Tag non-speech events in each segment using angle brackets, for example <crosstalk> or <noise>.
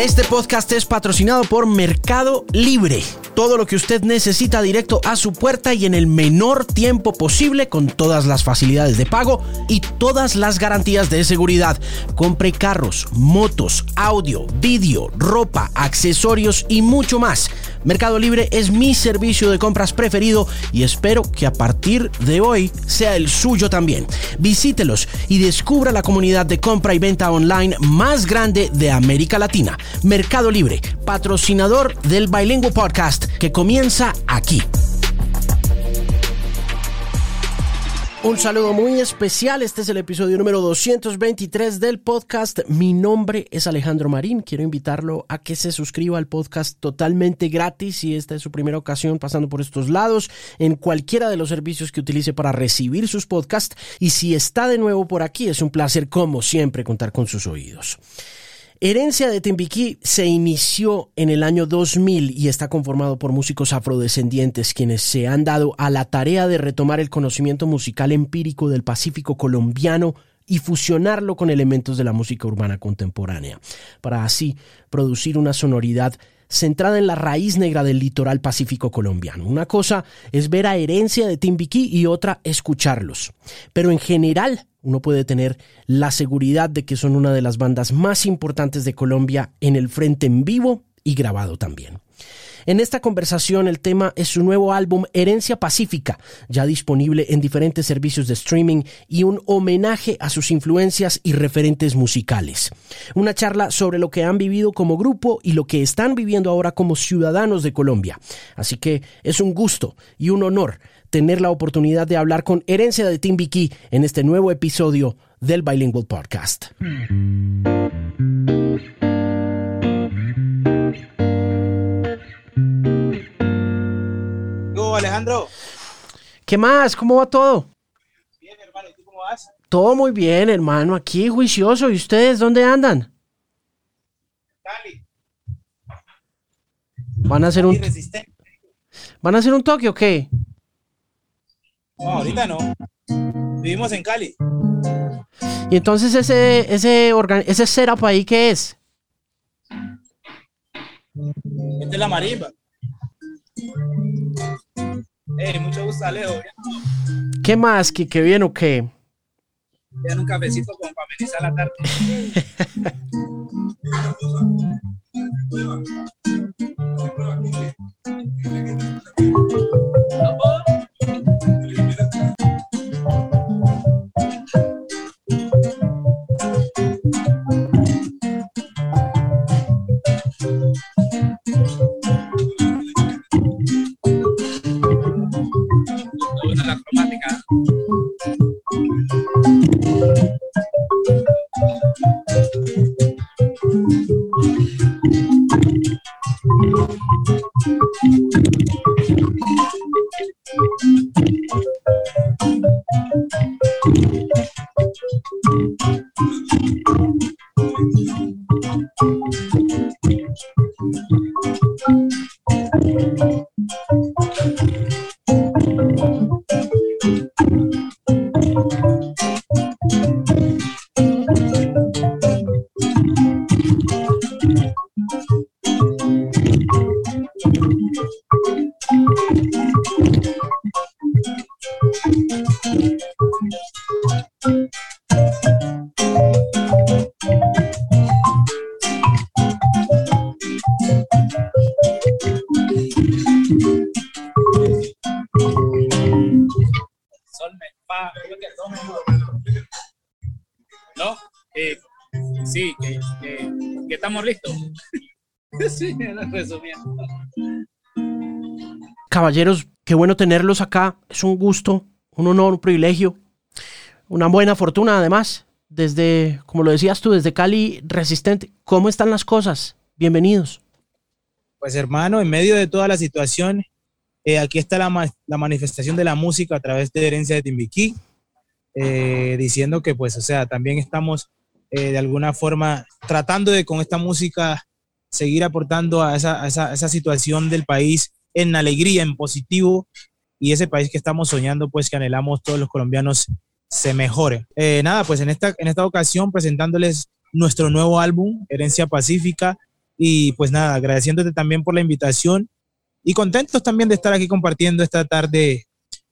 Este podcast es patrocinado por Mercado Libre. Todo lo que usted necesita directo a su puerta y en el menor tiempo posible con todas las facilidades de pago y todas las garantías de seguridad. Compre carros, motos, audio, vídeo, ropa, accesorios y mucho más. Mercado Libre es mi servicio de compras preferido y espero que a partir de hoy sea el suyo también. Visítelos y descubra la comunidad de compra y venta online más grande de América Latina. Mercado Libre, patrocinador del Bilingüe Podcast que comienza aquí. Un saludo muy especial. Este es el episodio número 223 del podcast. Mi nombre es Alejandro Marín. Quiero invitarlo a que se suscriba al podcast totalmente gratis si esta es su primera ocasión pasando por estos lados en cualquiera de los servicios que utilice para recibir sus podcasts. Y si está de nuevo por aquí, es un placer como siempre contar con sus oídos. Herencia de Timbiquí se inició en el año 2000 y está conformado por músicos afrodescendientes quienes se han dado a la tarea de retomar el conocimiento musical empírico del Pacífico colombiano y fusionarlo con elementos de la música urbana contemporánea, para así producir una sonoridad centrada en la raíz negra del litoral pacífico colombiano. Una cosa es ver a herencia de Timbiquí y otra escucharlos. Pero en general uno puede tener la seguridad de que son una de las bandas más importantes de Colombia en el frente en vivo y grabado también. En esta conversación el tema es su nuevo álbum Herencia Pacífica, ya disponible en diferentes servicios de streaming y un homenaje a sus influencias y referentes musicales. Una charla sobre lo que han vivido como grupo y lo que están viviendo ahora como ciudadanos de Colombia. Así que es un gusto y un honor tener la oportunidad de hablar con Herencia de Timbiquí en este nuevo episodio del Bilingual Podcast. ¿Cómo, Alejandro? ¿Qué más? ¿Cómo va todo? Bien, hermano. ¿Y tú cómo vas? Todo muy bien, hermano. Aquí juicioso. ¿Y ustedes dónde andan? Cali. ¿Van a hacer un. ¿van a hacer un toque o qué? No, ahorita no. Vivimos en Cali. Y entonces ese, ese, organ- ese setup ahí, ¿qué es? Esta es la marimba. Hey, mucho gusto, Alejo. ¿Qué más? ¿Qué, qué bien o qué? Ya un cafecito como para la tarde. <laughs> <laughs> resumiendo. Caballeros, qué bueno tenerlos acá. Es un gusto, un honor, un privilegio, una buena fortuna además. Desde, como lo decías tú, desde Cali Resistente. ¿Cómo están las cosas? Bienvenidos. Pues hermano, en medio de toda la situación, eh, aquí está la, ma- la manifestación de la música a través de Herencia de Timbiquí, eh, diciendo que pues, o sea, también estamos eh, de alguna forma tratando de con esta música seguir aportando a esa, esa situación del país en alegría, en positivo, y ese país que estamos soñando, pues que anhelamos todos los colombianos se mejore. Eh, nada, pues en esta, en esta ocasión presentándoles nuestro nuevo álbum, Herencia Pacífica, Y pues nada, agradeciéndote también por la invitación y contentos también de estar aquí compartiendo esta tarde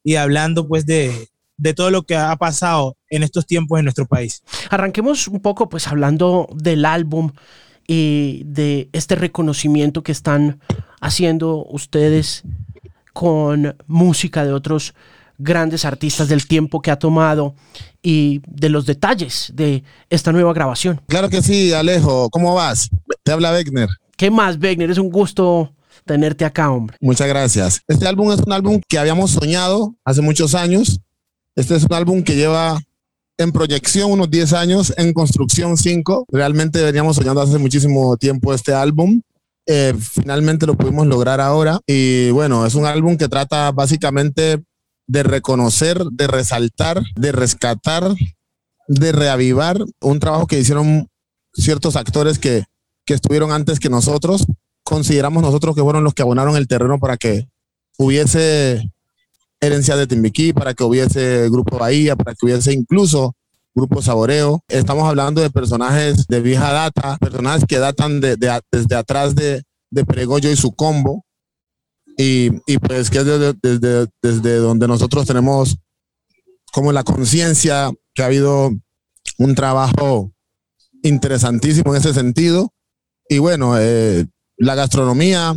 y hablando pues de, de todo lo que ha pasado en estos tiempos en nuestro país. Arranquemos un poco pues hablando del álbum y de este reconocimiento que están haciendo ustedes con música de otros grandes artistas del tiempo que ha tomado y de los detalles de esta nueva grabación. Claro que sí, Alejo. ¿Cómo vas? Te habla Wegner. ¿Qué más, Wegner? Es un gusto tenerte acá, hombre. Muchas gracias. Este álbum es un álbum que habíamos soñado hace muchos años. Este es un álbum que lleva en proyección unos 10 años, en construcción 5. Realmente veníamos soñando hace muchísimo tiempo este álbum. Eh, finalmente lo pudimos lograr ahora. Y bueno, es un álbum que trata básicamente de reconocer, de resaltar, de rescatar, de reavivar un trabajo que hicieron ciertos actores que, que estuvieron antes que nosotros. Consideramos nosotros que fueron los que abonaron el terreno para que hubiese herencia de Timbiquí, para que hubiese Grupo Bahía, para que hubiese incluso Grupo Saboreo. Estamos hablando de personajes de vieja data, personajes que datan de, desde atrás de, de y su combo. Y, y pues que es desde, desde, desde donde nosotros tenemos como la conciencia que ha habido un trabajo interesantísimo en ese sentido. Y bueno, eh, la gastronomía,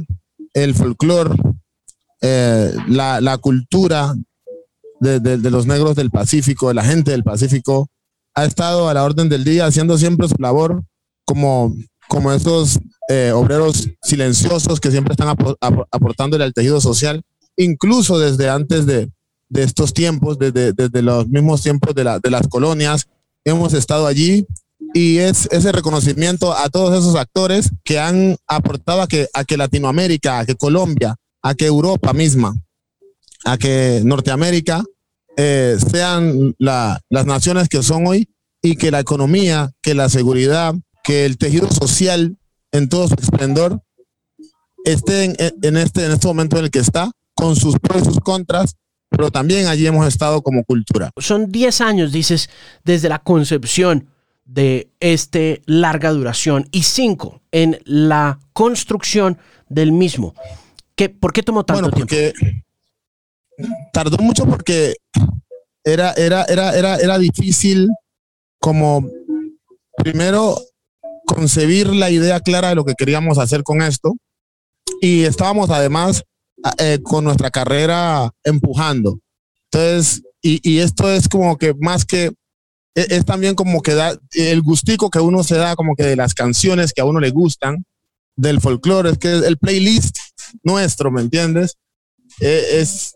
el folclore, eh, la, la, cultura de, de, los negros del Pacífico, de la gente del Pacífico, ha estado a la orden del día haciendo siempre su labor como, como estos eh, obreros silenciosos que siempre están ap aportándole al tejido social, incluso desde antes de, de estos tiempos, desde, desde, los mismos tiempos de, la, de las colonias, hemos estado allí y es ese reconocimiento a todos esos actores que han aportado a que, a que Latinoamérica, a que Colombia, a que Europa misma, a que Norteamérica eh, sean la, las naciones que son hoy y que la economía, que la seguridad, que el tejido social en todo su esplendor esté en, en, este, en este momento en el que está, con sus pros y sus contras, pero también allí hemos estado como cultura. Son 10 años, dices, desde la concepción de este larga duración y 5 en la construcción del mismo. ¿Qué, ¿Por qué tomó tanto bueno, porque tiempo? Tardó mucho porque era, era, era, era, era difícil como primero concebir la idea clara de lo que queríamos hacer con esto y estábamos además eh, con nuestra carrera empujando. Entonces, y, y, esto es como que más que, es, es, también como que da el gustico que uno se da como que de las canciones que a uno le gustan, del folclore, es que el playlist nuestro, ¿me entiendes? Eh, es,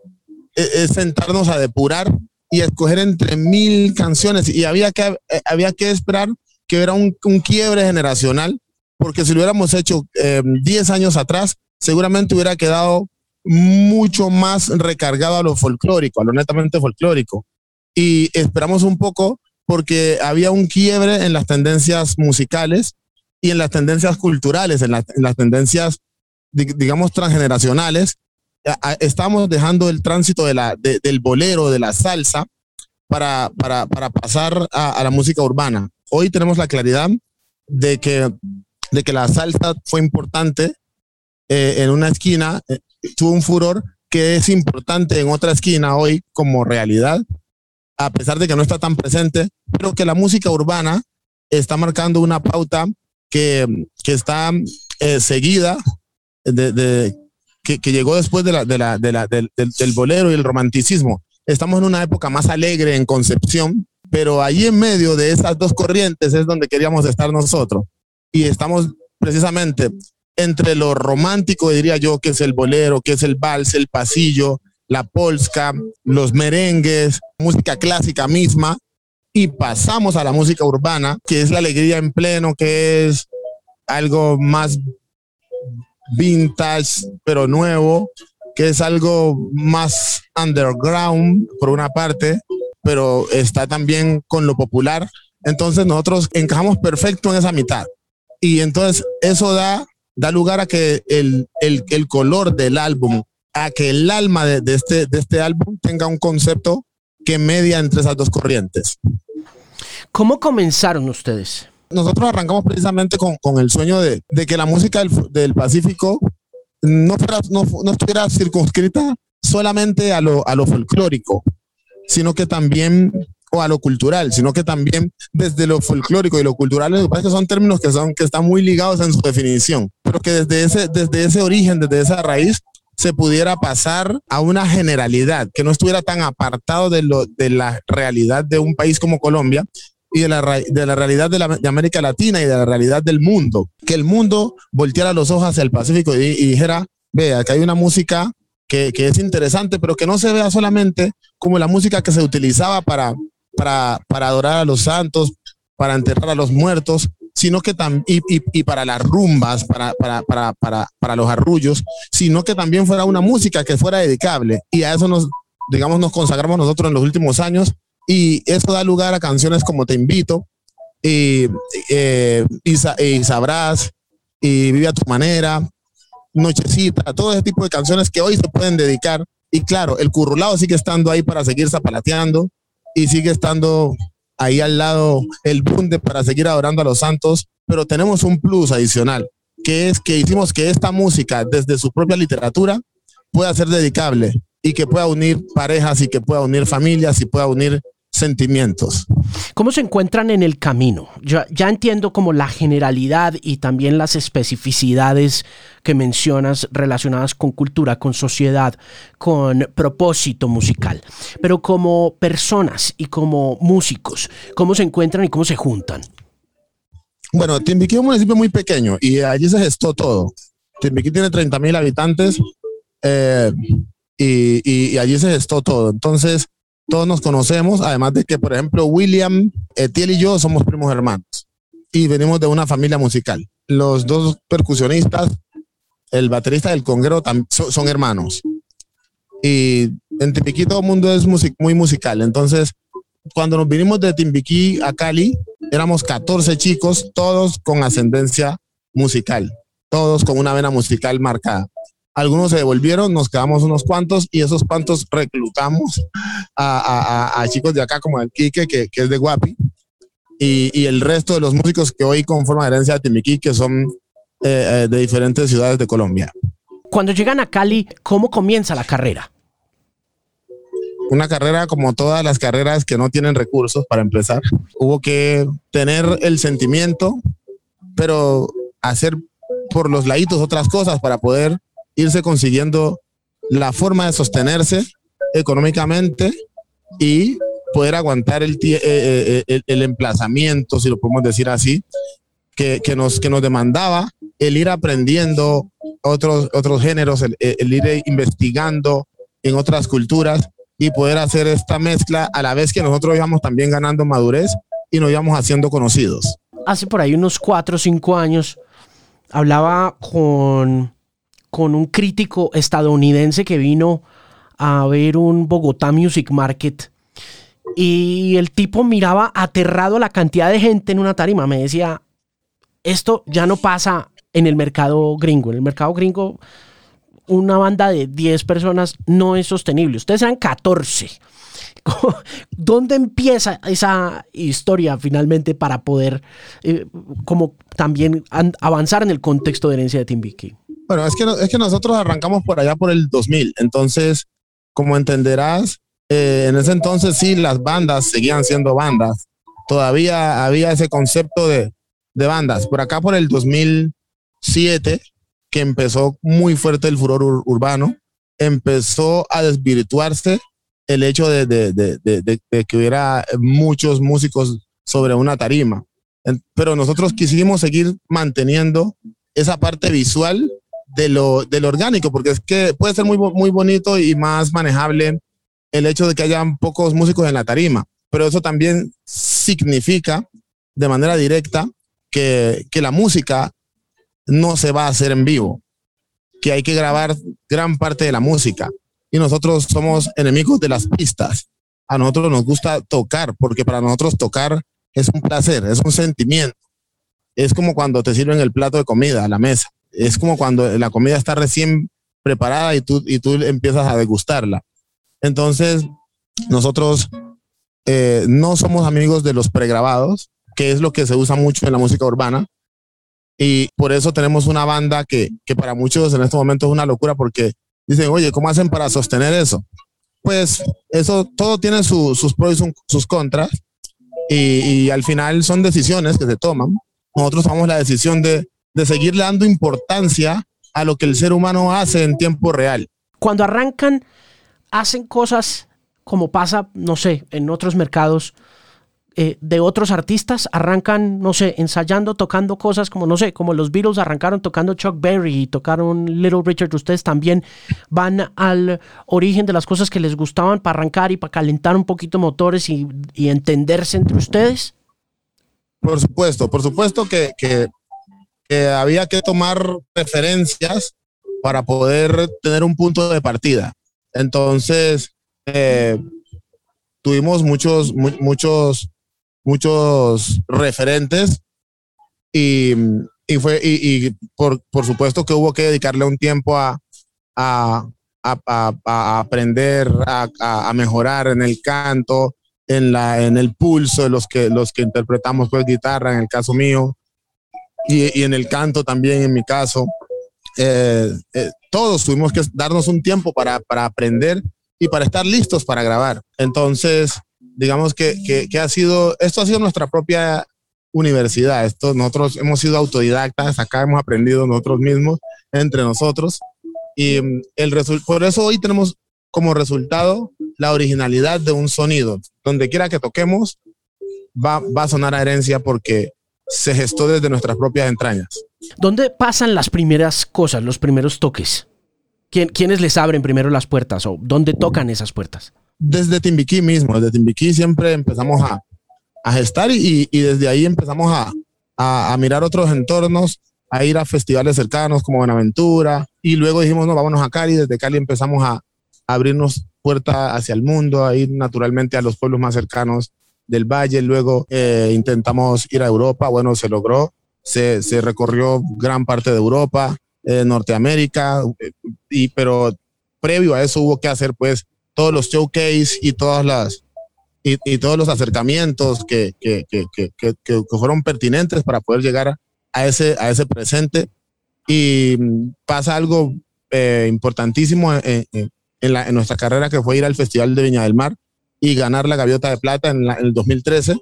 es sentarnos a depurar y escoger entre mil canciones y había que, eh, había que esperar que era un, un, quiebre generacional, porque si lo hubiéramos hecho 10 eh, años atrás, seguramente hubiera quedado mucho más recargado a lo folclórico, a lo netamente folclórico. Y esperamos un poco porque había un quiebre en las tendencias musicales y en las tendencias culturales, en las tendencias, digamos, transgeneracionales, estamos dejando el tránsito de la, de, del bolero, de la salsa, para, para, para pasar a, a, la música urbana. Hoy tenemos la claridad de que, de que la salsa fue importante eh, en una esquina, eh, tuvo un furor que es importante en otra esquina hoy como realidad, a pesar de que no está tan presente, pero que la música urbana está marcando una pauta que, que está eh, seguida de, de, que, que llegó después de la, de la, de la, del, del, bolero y el romanticismo. Estamos en una época más alegre en concepción, pero ahí en medio de esas dos corrientes es donde queríamos estar nosotros. Y estamos precisamente entre lo romántico, diría yo, que es el bolero, que es el vals, el pasillo, la polska, los merengues, música clásica misma, y pasamos a la música urbana, que es la alegría en pleno, que es algo más vintage, pero nuevo, que es algo más underground, por una parte, pero está también con lo popular. Entonces nosotros encajamos perfecto en esa mitad. Y entonces eso da, da lugar a que el, el, color del álbum, a que el alma de, de, este, de este álbum tenga un concepto que media entre esas dos corrientes. ¿Cómo comenzaron ustedes? Nosotros arrancamos precisamente con, con el sueño de, de, que la música del, del Pacífico no, fuera, no, no, estuviera circunscrita solamente a lo, a lo folclórico, sino que también o a lo cultural, sino que también desde lo folclórico y lo cultural, lo que pasa es que son términos que, son, que están muy ligados en su definición, pero que desde ese, desde ese origen, desde esa raíz, se pudiera pasar a una generalidad, que no estuviera tan apartado de, lo, de la realidad de un país como Colombia y de la, de la realidad de, la, América Latina y de la realidad del mundo. Que el mundo volteara los ojos hacia el Pacífico y, y dijera, vea, que hay una música que, que, es interesante, pero que no se vea solamente como la música que se utilizaba para, para, para adorar a los santos, para enterrar a los muertos, sino que también, y, y, y, para las rumbas, para, para, para, para, para los arrullos, sino que también fuera una música que fuera dedicable. Y a eso nos, digamos, nos consagramos nosotros en los últimos años. Y eso da lugar a canciones como Te Invito, y, eh, y, y Sabrás, y Vive a tu manera, Nochecita, todo ese tipo de canciones que hoy se pueden dedicar. Y claro, el currulado sigue estando ahí para seguir zapalateando y sigue estando ahí al lado el bunde para seguir adorando a los santos, pero tenemos un plus adicional, que es que hicimos que esta música desde su propia literatura pueda ser dedicable y que pueda unir parejas y que pueda unir familias y pueda unir sentimientos. ¿Cómo se encuentran en el camino? Ya, ya, entiendo como la generalidad y también las especificidades que mencionas relacionadas con cultura, con sociedad, con propósito musical, pero como personas y como músicos, ¿cómo se encuentran y cómo se juntan? Bueno, Timbiquí es un municipio muy pequeño y allí se gestó todo. Timbiquí tiene 30 mil habitantes eh, y, y, y allí se gestó todo. Entonces, todos nos conocemos, además de que, por ejemplo, William, Etiel y yo somos primos hermanos y venimos de una familia musical. Los dos percusionistas, el baterista del conguero son, hermanos. Y en Timbiquí todo el mundo es music muy musical. Entonces, cuando nos vinimos de Timbiquí a Cali, éramos 14 chicos, todos con ascendencia musical, todos con una vena musical marcada. Algunos se devolvieron, nos quedamos unos cuantos y esos cuantos reclutamos a, a, a chicos de acá como el Quique, que, que es de Guapi, y, y, el resto de los músicos que hoy conforman herencia de Timiquí, que son eh, eh, de diferentes ciudades de Colombia. Cuando llegan a Cali, ¿cómo comienza la carrera? Una carrera como todas las carreras que no tienen recursos para empezar. Hubo que tener el sentimiento, pero hacer por los laditos otras cosas para poder irse consiguiendo la forma de sostenerse económicamente y poder aguantar el, eh, el, el, emplazamiento, si lo podemos decir así, que, que, nos, que nos demandaba el ir aprendiendo otros, otros géneros, el ir investigando en otras culturas y poder hacer esta mezcla a la vez que nosotros íbamos también ganando madurez y nos íbamos haciendo conocidos. Hace por ahí unos cuatro o cinco años hablaba con con un crítico estadounidense que vino a ver un Bogotá Music Market y el tipo miraba aterrado la cantidad de gente en una tarima. Me decía, esto ya no pasa en el mercado gringo. En el mercado gringo, una banda de 10 personas no es sostenible. Ustedes eran 14. <laughs> ¿Dónde empieza esa historia finalmente para poder eh, como también avanzar en el contexto de herencia de Timbiquí? Bueno, es que, es que nosotros arrancamos por allá por el 2000, entonces, como entenderás, eh, en ese entonces sí las bandas seguían siendo bandas. Todavía había ese concepto de, de bandas. Por acá por el 2007, que empezó muy fuerte el furor ur urbano, empezó a desvirtuarse el hecho de, de, de, de, que hubiera muchos músicos sobre una tarima. Pero nosotros quisimos seguir manteniendo esa parte visual de lo, de orgánico, porque es que puede ser muy, muy bonito y más manejable el hecho de que hayan pocos músicos en la tarima, pero eso también significa de manera directa que, que la música no se va a hacer en vivo, que hay que grabar gran parte de la música y nosotros somos enemigos de las pistas. A nosotros nos gusta tocar, porque para nosotros tocar es un placer, es un sentimiento. Es como cuando te sirven el plato de comida a la mesa es como cuando la comida está recién preparada y tú, y tú empiezas a degustarla. Entonces, nosotros eh, no somos amigos de los pregrabados, que es lo que se usa mucho en la música urbana. Y por eso tenemos una banda que, que para muchos en este momento es una locura porque dicen, oye, ¿cómo hacen para sostener eso? Pues eso todo tiene sus pros y sus contras y, y, al final son decisiones que se toman. Nosotros tomamos la decisión de, de seguirle dando importancia a lo que el ser humano hace en tiempo real. Cuando arrancan, hacen cosas como pasa, no sé, en otros mercados eh, de otros artistas arrancan, no sé, ensayando, tocando cosas como, no sé, como los Beatles arrancaron tocando Chuck Berry y tocaron Little Richard. Ustedes también van al origen de las cosas que les gustaban para arrancar y para calentar un poquito motores y, entenderse entre ustedes. Por supuesto, por supuesto que, había que tomar referencias para poder tener un punto de partida. Entonces, eh, tuvimos muchos, muchos muchos referentes y, y fue, y, y, por, por supuesto que hubo que dedicarle un tiempo a, a, a, a aprender, a, mejorar en el canto, en, la, en el pulso de los que, los que interpretamos pues guitarra, en el caso mío, y, en el canto también en mi caso. Eh, eh, todos tuvimos que darnos un tiempo para, para aprender y para estar listos para grabar. Entonces, digamos que, que, ha sido, esto ha sido nuestra propia universidad. Esto, nosotros hemos sido autodidactas, acá hemos aprendido nosotros mismos, entre nosotros. Y mm, el por eso hoy tenemos como resultado la originalidad de un sonido. Donde quiera que toquemos, va, va a sonar a herencia porque se gestó desde nuestras propias entrañas. ¿Dónde pasan las primeras cosas, los primeros toques? ¿Quién, ¿Quiénes les abren primero las puertas o dónde tocan esas puertas? desde Timbiquí mismo, desde Timbiquí siempre empezamos a, a gestar y, y, desde ahí empezamos a, a, a, mirar otros entornos, a ir a festivales cercanos como Buenaventura y luego dijimos, no, vámonos a Cali, desde Cali empezamos a, abrirnos puertas hacia el mundo, a ir naturalmente a los pueblos más cercanos del valle, luego eh, intentamos ir a Europa, bueno, se logró, se, se recorrió gran parte de Europa, eh, Norteamérica, eh, y, pero previo a eso hubo que hacer pues todos los showcase y todas las y, todos los acercamientos que, que, que, que, fueron pertinentes para poder llegar a ese, a ese presente. Y pasa algo eh, importantísimo en, en, la, en, nuestra carrera, que fue ir al Festival de Viña del Mar y ganar la Gaviota de Plata en, en el 2013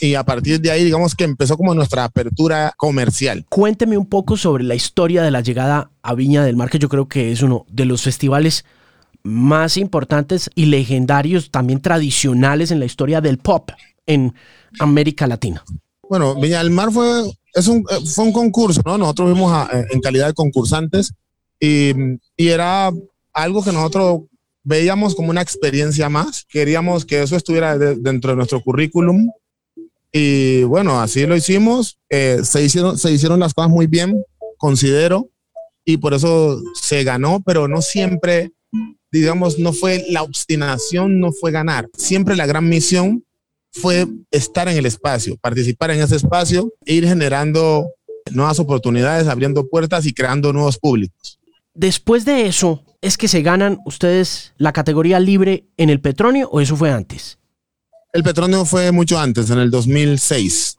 y a partir de ahí, digamos que empezó como nuestra apertura comercial. Cuénteme un poco sobre la historia de la llegada a Viña del Mar, que yo creo que es uno de los festivales más importantes y legendarios, también tradicionales en la historia del pop en América Latina. Bueno, Viña del Mar fue, es un, eh, fue un concurso, ¿no? Nosotros vimos eh, en calidad de concursantes y, y era algo que nosotros veíamos como una experiencia más. Queríamos que eso estuviera dentro de nuestro currículum. Y bueno, así lo hicimos. Eh, se, hicieron, se hicieron las cosas muy bien, considero, y por eso se ganó, pero no siempre digamos, no fue la obstinación, no fue ganar. Siempre la gran misión fue estar en el espacio, participar en ese espacio e ir generando nuevas oportunidades, abriendo puertas y creando nuevos públicos. Después de eso, ¿es que se ganan ustedes la categoría libre en el Petronio o eso fue antes? El Petronio fue mucho antes, en el 2006.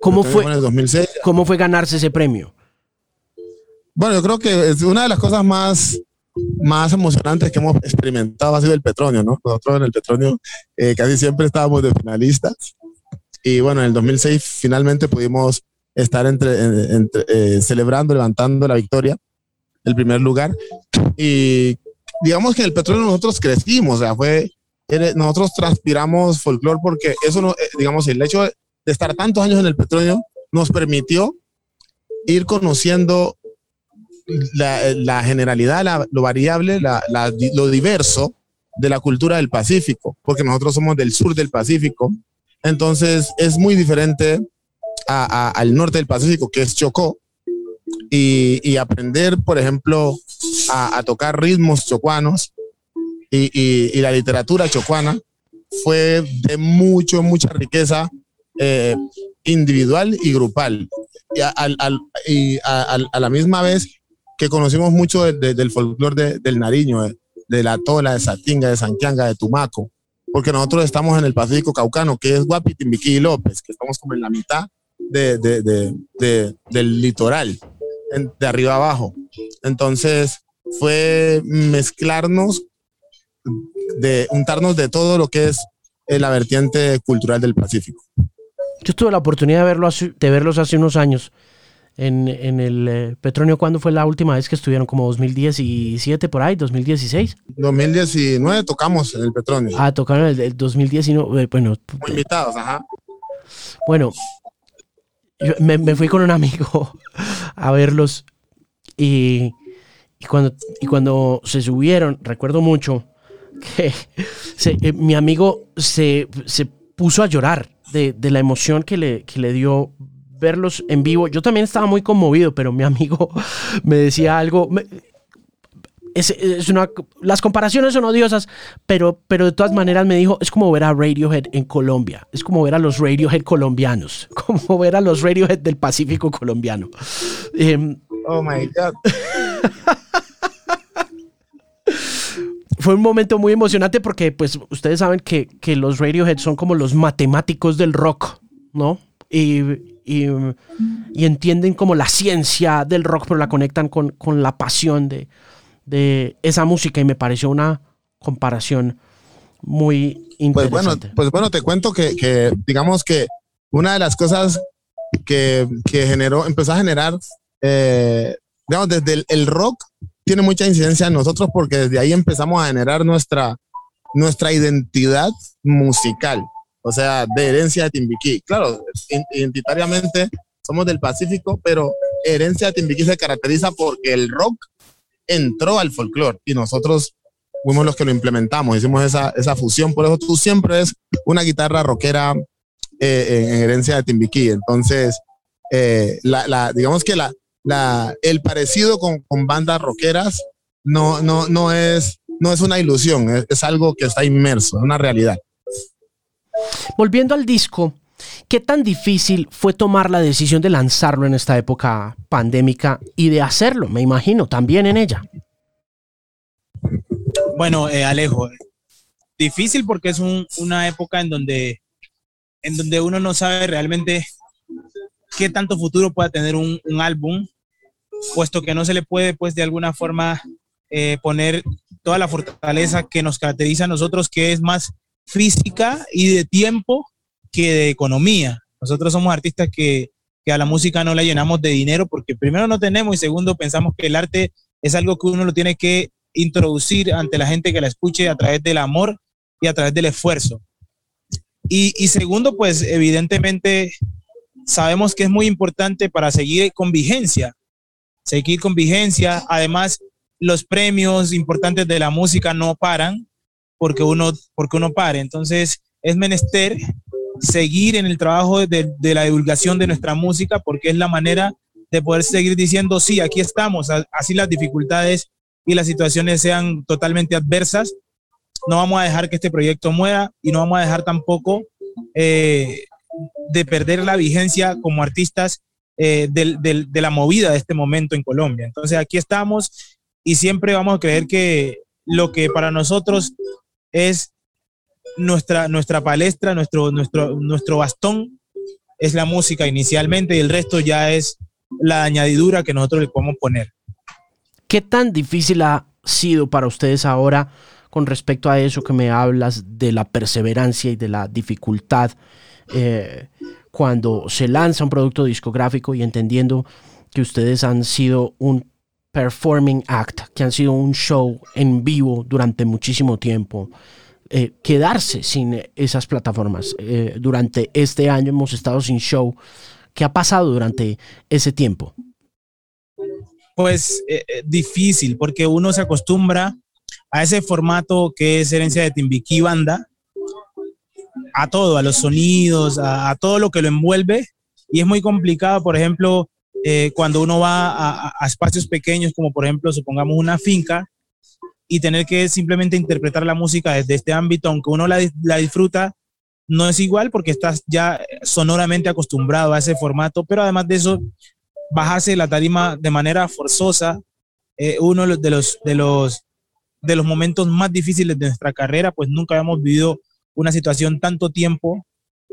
¿Cómo fue, en el 2006. ¿Cómo fue ganarse ese premio? Bueno, yo creo que es una de las cosas más más emocionantes que hemos experimentado ha sido el petróleo, ¿no? Nosotros en el petróleo eh, casi siempre estábamos de finalistas y bueno, en el 2006 finalmente pudimos estar entre, eh, celebrando, levantando la victoria, el primer lugar y digamos que en el petróleo nosotros crecimos, o fue, nosotros transpiramos folclore porque eso, eh, digamos, el hecho de estar tantos años en el petróleo nos permitió ir conociendo la, generalidad, lo variable, lo diverso de la cultura del Pacífico, porque nosotros somos del sur del Pacífico. Entonces es muy diferente al norte del Pacífico, que es Chocó, y, aprender, por ejemplo, a, tocar ritmos chocuanos y, la literatura chocuana fue de mucho, mucha riqueza eh, individual y grupal. Y, a la misma vez que conocimos mucho del folclore del Nariño, de, la Tola, de Satinga, de Sanquianga, de Tumaco. porque nosotros estamos en el Pacífico Caucano, que es Guapi, Timbiquí y López, que estamos como en la mitad de, de, de, del litoral, de arriba abajo. Entonces fue mezclarnos, de untarnos de todo lo que es eh, la vertiente cultural del Pacífico. Yo tuve la oportunidad de, verlo de verlos hace unos años en, en el eh, Petronio. ¿Cuándo fue la última vez que estuvieron? ¿Como 2017 por ahí? ¿2016? 2019 tocamos en el Petronio. Ah, tocaron el, el 2019. Eh, bueno, Muy invitados, ajá. Bueno, yo me, fui con un amigo <laughs> a verlos y, cuando, y cuando se subieron, recuerdo mucho que <laughs> eh, mi amigo se, se puso a llorar de, de la emoción que le, que le dio verlos en vivo. Yo también estaba muy conmovido, pero mi amigo <laughs> me decía algo. Es, es, una, las comparaciones son odiosas, pero, pero de todas maneras me dijo, es como ver a Radiohead en Colombia, es como ver a los Radiohead colombianos, <laughs> como ver a los Radiohead del Pacífico colombiano. Eh, oh my God. <laughs> fue un momento muy emocionante porque pues ustedes saben que, que los Radiohead son como los matemáticos del rock, ¿no? Y, y, y, entienden como la ciencia del rock, pero la conectan con, con la pasión de, de, esa música y me pareció una comparación muy interesante. Pues bueno, pues bueno te cuento que, que digamos que una de las cosas que, que generó, empezó a generar, eh, digamos, desde el, el rock tiene mucha incidencia en nosotros porque desde ahí empezamos a generar nuestra, nuestra identidad musical, o sea, de herencia de Timbiquí. Claro, identitariamente somos del Pacífico, pero herencia de Timbiquí se caracteriza porque el rock entró al folclore y nosotros fuimos los que lo implementamos, hicimos esa, esa fusión, por eso tú siempre es una guitarra rockera eh, en herencia de Timbiquí. Entonces, eh, la, la, digamos que la, la, el parecido con, con, bandas rockeras no, no, no, es, no es una ilusión, es, es algo que está inmerso, es una realidad. Volviendo al disco, ¿qué tan difícil fue tomar la decisión de lanzarlo en esta época pandémica y de hacerlo, me imagino, también en ella? Bueno, eh, Alejo, difícil porque es un, una época en donde, en donde uno no sabe realmente qué tanto futuro pueda tener un, álbum, puesto que no se le puede, pues, de alguna forma eh, poner toda la fortaleza que nos caracteriza a nosotros, que es más física y de tiempo que de economía. Nosotros somos artistas que, que a la música no la llenamos de dinero porque primero no tenemos y segundo pensamos que el arte es algo que uno lo tiene que introducir ante la gente que la escuche a través del amor y a través del esfuerzo. Y, y segundo, pues evidentemente sabemos que es muy importante para seguir con vigencia, seguir con vigencia. Además, los premios importantes de la música no paran porque uno, porque uno pare. Entonces, es menester seguir en el trabajo de, la divulgación de nuestra música porque es la manera de poder seguir diciendo, sí, aquí estamos, así las dificultades y las situaciones sean totalmente adversas. No vamos a dejar que este proyecto muera y no vamos a dejar tampoco eh, de perder la vigencia como artistas eh, de, la movida de este momento en Colombia. Entonces aquí estamos y siempre vamos a creer que lo que para nosotros es nuestra, nuestra palestra, nuestro, nuestro, nuestro bastón es la música inicialmente y el resto ya es la añadidura que nosotros le podemos poner. ¿Qué tan difícil ha sido para ustedes ahora con respecto a eso que me hablas de la perseverancia y de la dificultad eh, cuando se lanza un producto discográfico y entendiendo que ustedes han sido un performing act, que han sido un show en vivo durante muchísimo tiempo? Eh, quedarse sin esas plataformas. Eh, durante este año hemos estado sin show. ¿Qué ha pasado durante ese tiempo? Pues eh, difícil, porque uno se acostumbra a ese formato que es herencia de Timbiquí Banda, a todo, a los sonidos, a, a, todo lo que lo envuelve. Y es muy complicado, por ejemplo, eh, cuando uno va a, a espacios pequeños, como por ejemplo, supongamos una finca, y tener que simplemente interpretar la música desde este ámbito, aunque uno la, la, disfruta, no es igual porque estás ya sonoramente acostumbrado a ese formato, pero además de eso, bajarse la tarima de manera forzosa, eh, uno de los, de, los, de los momentos más difíciles de nuestra carrera, pues nunca habíamos vivido una situación tanto tiempo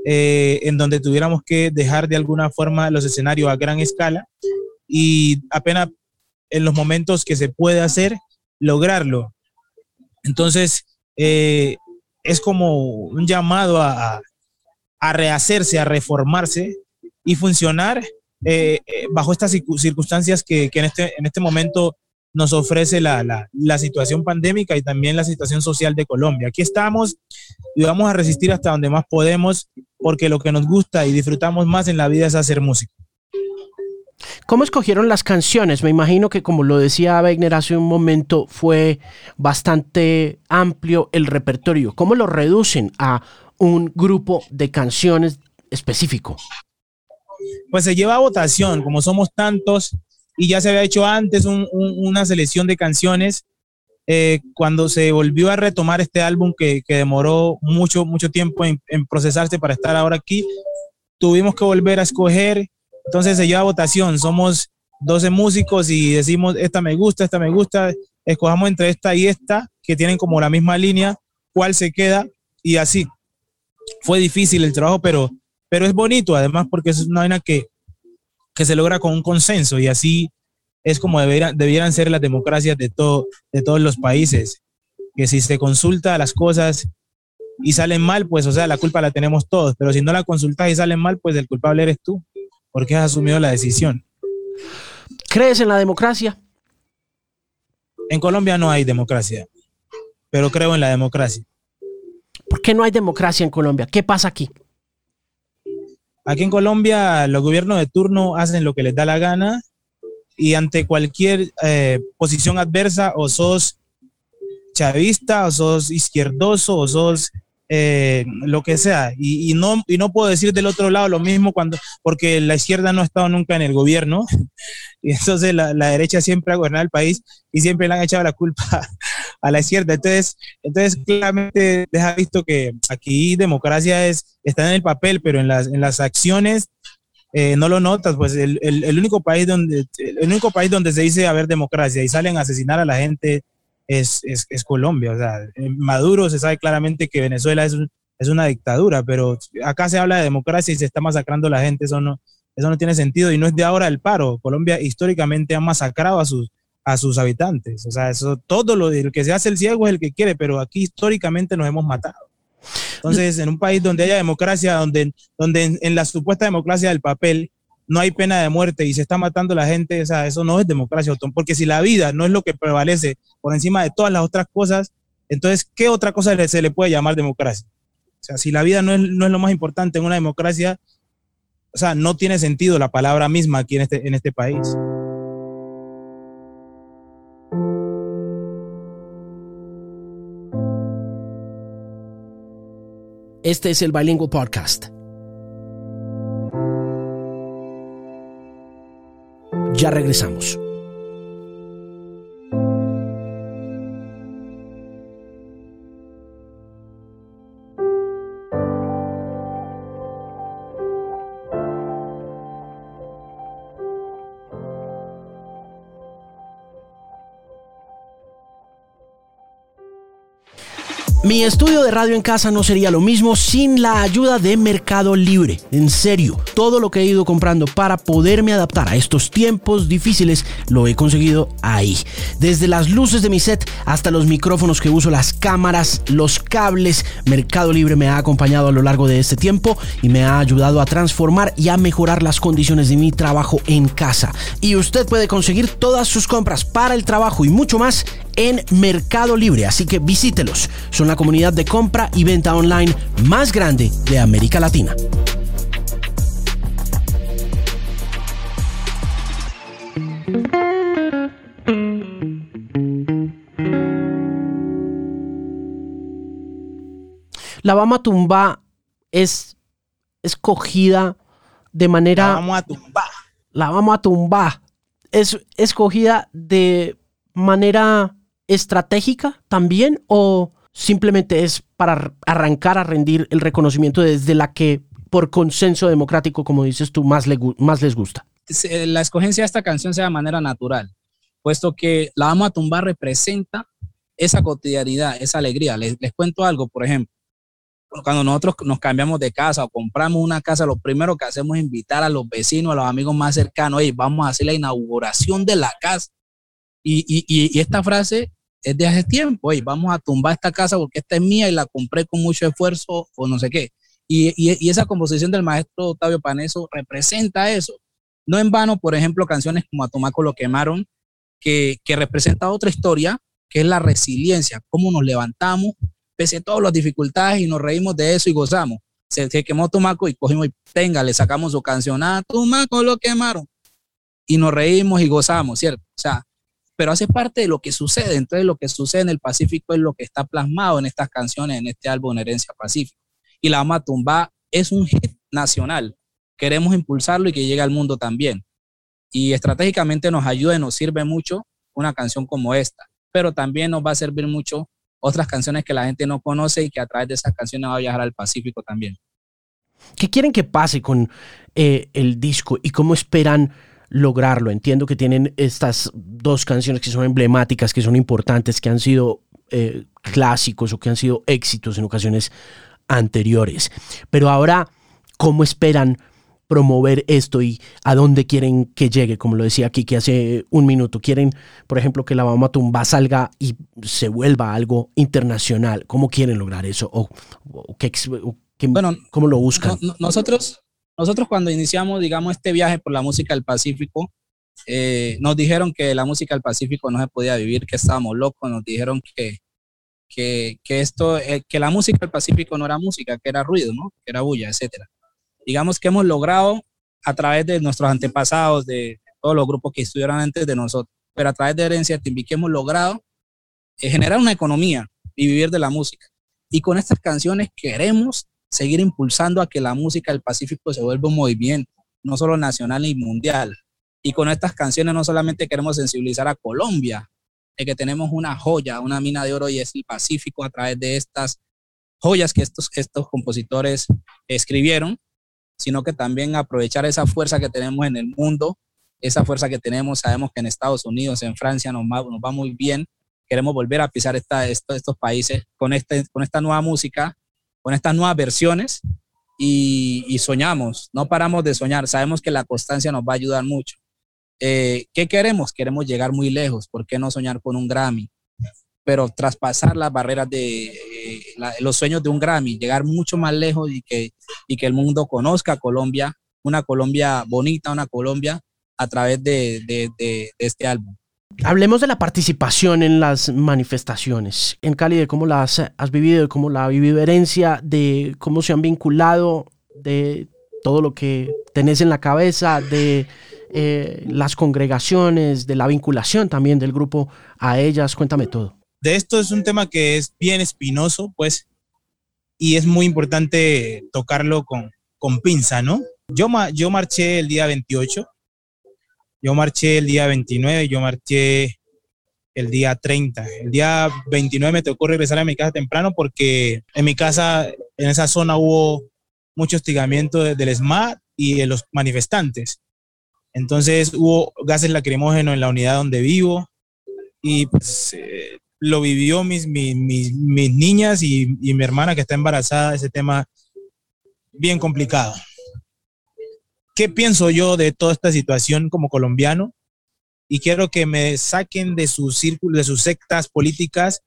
eh, en donde tuviéramos que dejar de alguna forma los escenarios a gran escala y apenas en los momentos que se puede hacer, lograrlo. Entonces, eh, es como un llamado a, a, rehacerse, a reformarse y funcionar eh, bajo estas circunstancias que, que, en, este, en este momento nos ofrece la, la, la, situación pandémica y también la situación social de Colombia. Aquí estamos y vamos a resistir hasta donde más podemos porque lo que nos gusta y disfrutamos más en la vida es hacer música. ¿Cómo escogieron las canciones? Me imagino que como lo decía Wegner hace un momento, fue bastante amplio el repertorio. ¿Cómo lo reducen a un grupo de canciones específico? Pues se lleva a votación, como somos tantos, y ya se había hecho antes una selección de canciones. Eh, cuando se volvió a retomar este álbum que, demoró mucho, mucho tiempo en, procesarse para estar ahora aquí, tuvimos que volver a escoger. Entonces se lleva votación. Somos 12 músicos y decimos, esta me gusta, esta me gusta. Escojamos entre esta y esta, que tienen como la misma línea, cuál se queda y así. Fue difícil el trabajo, pero, pero es bonito además porque es una vaina que, que se logra con un consenso y así es como debieran, debieran ser las democracias de, todo, de todos los países. Que si se consulta las cosas y salen mal, pues o sea, la culpa la tenemos todos, pero si no la consultas y salen mal, pues el culpable eres tú, porque has asumido la decisión. ¿Crees en la democracia? En Colombia no hay democracia, pero creo en la democracia. ¿Por qué no hay democracia en Colombia? ¿Qué pasa aquí? Aquí en Colombia los gobiernos de turno hacen lo que les da la gana y ante cualquier eh, posición adversa o sos chavista o sos izquierdoso o sos eh, lo que sea. Y, no, y no puedo decir del otro lado lo mismo cuando, porque la izquierda no ha estado nunca en el gobierno. <laughs> Y entonces la, derecha siempre ha gobernado el país y siempre le han echado la culpa <laughs> a la izquierda. Entonces, entonces claramente deja visto que aquí democracia es, está en el papel, pero en las, en las acciones eh, no lo notas, pues el, el, único país donde el único país donde se dice haber democracia y salen a asesinar a la gente es, es, Colombia. O sea, Maduro se sabe claramente que Venezuela es, es una dictadura, pero acá se habla de democracia y se está masacrando la gente, eso no, eso no tiene sentido y no es de ahora el paro. Colombia históricamente ha masacrado a sus, a sus habitantes. O sea, eso, todo lo, lo que se hace el ciego es el que quiere, pero aquí históricamente nos hemos matado. Entonces, en un país donde haya democracia, donde, donde en la supuesta democracia del papel no hay pena de muerte y se está matando la gente, o sea, eso no es democracia, porque si la vida no es lo que prevalece por encima de todas las otras cosas, entonces, ¿qué otra cosa se le puede llamar democracia? O sea, si la vida no es, no es lo más importante en una democracia, o sea, no tiene sentido la palabra misma aquí en este, en este país. Este es el Bilingual Podcast. Ya regresamos. Mi estudio de radio en casa no sería lo mismo sin la ayuda de Mercado Libre. En serio, todo lo que he ido comprando para poderme adaptar a estos tiempos difíciles lo he conseguido ahí. Desde las luces de mi set hasta los micrófonos que uso, las cámaras, los cables, Mercado Libre me ha acompañado a lo largo de este tiempo y me ha ayudado a transformar y a mejorar las condiciones de mi trabajo en casa. Y usted puede conseguir todas sus compras para el trabajo y mucho más en Mercado Libre, así que visítelos. Son la comunidad de compra y venta online más grande de América Latina. La Bama Tumba es escogida de manera... La vamos a tumbar. La vamos a tumbar. Es escogida de manera estratégica también o simplemente es para arrancar a rendir el reconocimiento desde la que por consenso democrático, como dices tú, más, más les gusta? La escogencia de esta canción sea de manera natural, puesto que la Vamos a Tumbar representa esa cotidianidad, esa alegría. Les, les cuento algo, por ejemplo. Cuando nosotros nos cambiamos de casa o compramos una casa, lo primero que hacemos es invitar a los vecinos, a los amigos más cercanos, y vamos a hacer la inauguración de la casa. Y, y, y esta frase es de hace tiempo, y vamos a tumbar esta casa porque esta es mía y la compré con mucho esfuerzo o no sé qué. Y, y, esa composición del maestro Octavio Paneso representa eso. No en vano, por ejemplo, canciones como A Tomaco lo quemaron, que, que representa otra historia, que es la resiliencia, cómo nos levantamos pese a todas las dificultades y nos reímos de eso y gozamos. Se, quemó Tomaco y cogimos y tenga, le sacamos su canción, ah, Tomaco lo quemaron. Y nos reímos y gozamos, ¿cierto? O sea, pero hace parte de lo que sucede. Entonces, lo que sucede en el Pacífico es lo que está plasmado en estas canciones, en este álbum Herencia Pacífico y la Matumba es un hit nacional. Queremos impulsarlo y que llegue al mundo también. Y estratégicamente nos ayuda y nos sirve mucho una canción como esta, pero también nos va a servir mucho otras canciones que la gente no conoce y que a través de esas canciones va a viajar al Pacífico también. ¿Qué quieren que pase con eh, el disco y cómo esperan lograrlo? Entiendo que tienen estas dos canciones que son emblemáticas, que son importantes, que han sido eh, clásicos o que han sido éxitos en ocasiones anteriores. Pero ahora, ¿cómo esperan promover esto y a dónde quieren que llegue? Como lo decía aquí que hace un minuto, quieren, por ejemplo, que la Bama Tumba salga y se vuelva algo internacional. ¿Cómo quieren lograr eso? ¿O, bueno, ¿Cómo lo buscan? nosotros, nosotros cuando iniciamos, digamos, este viaje por la música del Pacífico, eh, nos dijeron que la música del Pacífico no se podía vivir, que estábamos locos, nos dijeron que, que, esto, eh, que la música del Pacífico no era música, que era ruido, ¿no? Que era bulla, etcétera. Digamos que hemos logrado a través de nuestros antepasados, de todos los grupos que estuvieron antes de nosotros, pero a través de Herencia Timbique hemos logrado eh, generar una economía y vivir de la música. Y con estas canciones queremos seguir impulsando a que la música del Pacífico se vuelva un movimiento, no solo nacional y mundial. Y con estas canciones no solamente queremos sensibilizar a Colombia, que tenemos una joya, una mina de oro y es el Pacífico a través de estas joyas que estos, estos compositores escribieron, sino que también aprovechar esa fuerza que tenemos en el mundo, esa fuerza que tenemos, sabemos que en Estados Unidos, en Francia nos va, nos va muy bien, queremos volver a pisar esta, estos países con, este, con esta nueva música, con estas nuevas versiones y, y soñamos, no paramos de soñar, sabemos que la constancia nos va a ayudar mucho. Eh, ¿Qué queremos? Queremos llegar muy lejos. ¿Por qué no soñar con un Grammy? Pero traspasar las barreras de eh, los sueños de un Grammy, llegar mucho más lejos y que, y que el mundo conozca Colombia, una Colombia bonita, una Colombia a través de, de, este álbum. Hablemos de la participación en las manifestaciones en Cali, de cómo las has vivido, de cómo la Herencia, de cómo se han vinculado, de todo lo que tenés en la cabeza, de eh, las congregaciones, de la vinculación también del grupo a ellas. Cuéntame todo. De esto es un tema que es bien espinoso, pues, y es muy importante tocarlo con, con pinza, ¿no? Yo, yo marché el día 28, yo marché el día 29, yo marché el día 30. El día 29 me tocó regresar a mi casa temprano porque en mi casa, en esa zona hubo mucho hostigamiento del SMAT y de los manifestantes. Entonces hubo gases lacrimógenos en la unidad donde vivo y pues eh, lo vivió mis, mis, mis, niñas y, y, mi hermana que está embarazada, ese tema bien complicado. ¿Qué pienso yo de toda esta situación como colombiano? Y quiero que me saquen de sus círculos, de sus sectas políticas.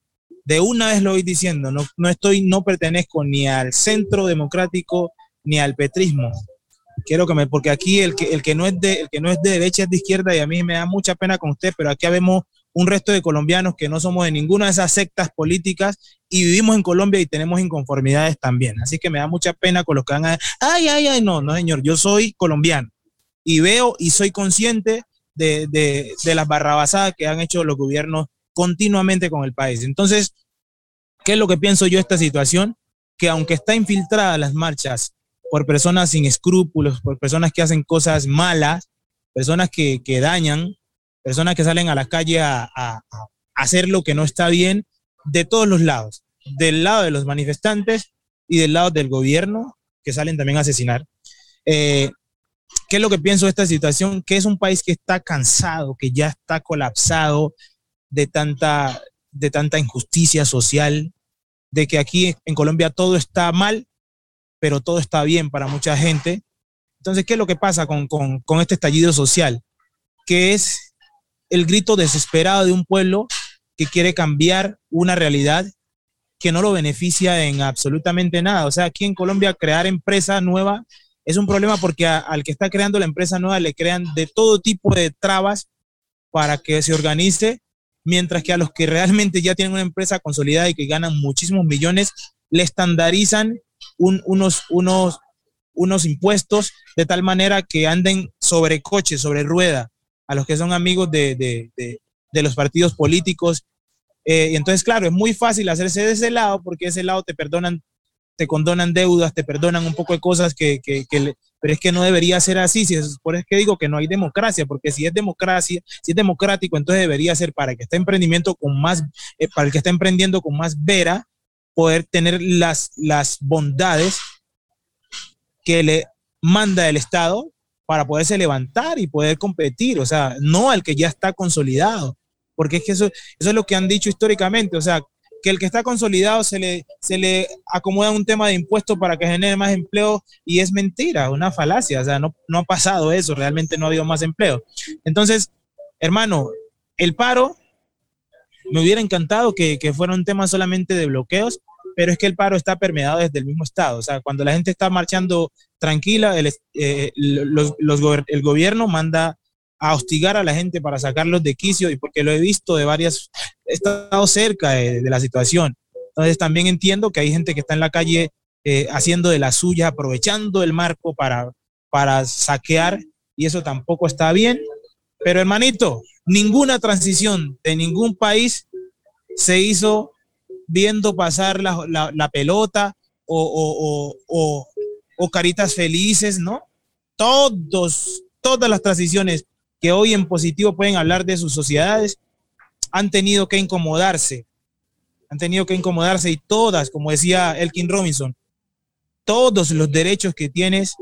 De una vez lo voy diciendo, no, no estoy, no pertenezco ni al centro democrático ni al petrismo quiero que me, porque aquí el que, el que no es de, el que no es de derecha es de izquierda y a mí me da mucha pena con usted, pero aquí vemos un resto de colombianos que no somos de ninguna de esas sectas políticas y vivimos en Colombia y tenemos inconformidades también. Así que me da mucha pena con los que van a, ay, ay, ay, no, no, señor, yo soy colombiano y veo y soy consciente de, de, de las barrabasadas que han hecho los gobiernos continuamente con el país. Entonces, ¿qué es lo que pienso yo de esta situación? Que aunque está infiltrada las marchas por personas sin escrúpulos, por personas que hacen cosas malas, personas que, dañan, personas que salen a la calle a, hacer lo que no está bien, de todos los lados, del lado de los manifestantes y del lado del gobierno, que salen también a asesinar. Eh, ¿Qué es lo que pienso de esta situación? Que es un país que está cansado, que ya está colapsado de tanta, de tanta injusticia social, de que aquí en Colombia todo está mal, pero todo está bien para mucha gente. Entonces, ¿qué es lo que pasa con, con este estallido social? Que es el grito desesperado de un pueblo que quiere cambiar una realidad que no lo beneficia en absolutamente nada. O sea, aquí en Colombia crear empresa nueva es un problema porque al que está creando la empresa nueva le crean de todo tipo de trabas para que se organice, mientras que a los que realmente ya tienen una empresa consolidada y que ganan muchísimos millones, le estandarizan unos, unos, unos impuestos de tal manera que anden sobre coche, sobre rueda, a los que son amigos de, de, de, los partidos políticos. Eh, y entonces, claro, es muy fácil hacerse de ese lado porque ese lado te perdonan te condonan deudas, te perdonan un poco de cosas que, que, pero es que no debería ser así, si es, por eso que digo que no hay democracia, porque si es democracia, si es democrático, entonces debería ser para que está emprendimiento con más, eh, para el que está emprendiendo con más vera, poder tener las, las bondades que le manda el Estado para poderse levantar y poder competir, o sea, no al que ya está consolidado, porque es que eso, es lo que han dicho históricamente, o sea, que el que está consolidado se le, se le acomoda un tema de impuestos para que genere más empleo y es mentira, una falacia, o sea, no, no ha pasado eso, realmente no ha habido más empleo. Entonces, hermano, el paro, me hubiera encantado que, que fuera un tema solamente de bloqueos, pero es que el paro está permeado desde el mismo Estado. O sea, cuando la gente está marchando tranquila, el, eh, los, los, el gobierno manda a hostigar a la gente para sacarlos de quicio y porque lo he visto de varias, he estado cerca de, la situación. Entonces también entiendo que hay gente que está en la calle eh, haciendo de la suya, aprovechando el marco para, para saquear y eso tampoco está bien. Pero hermanito, ninguna transición de ningún país se hizo viendo pasar la, la, pelota o, o, o, caritas felices, ¿no? Todos, todas las transiciones que hoy en positivo pueden hablar de sus sociedades, han tenido que incomodarse, han tenido que incomodarse y todas, como decía Elkin Robinson, todos los derechos que tienes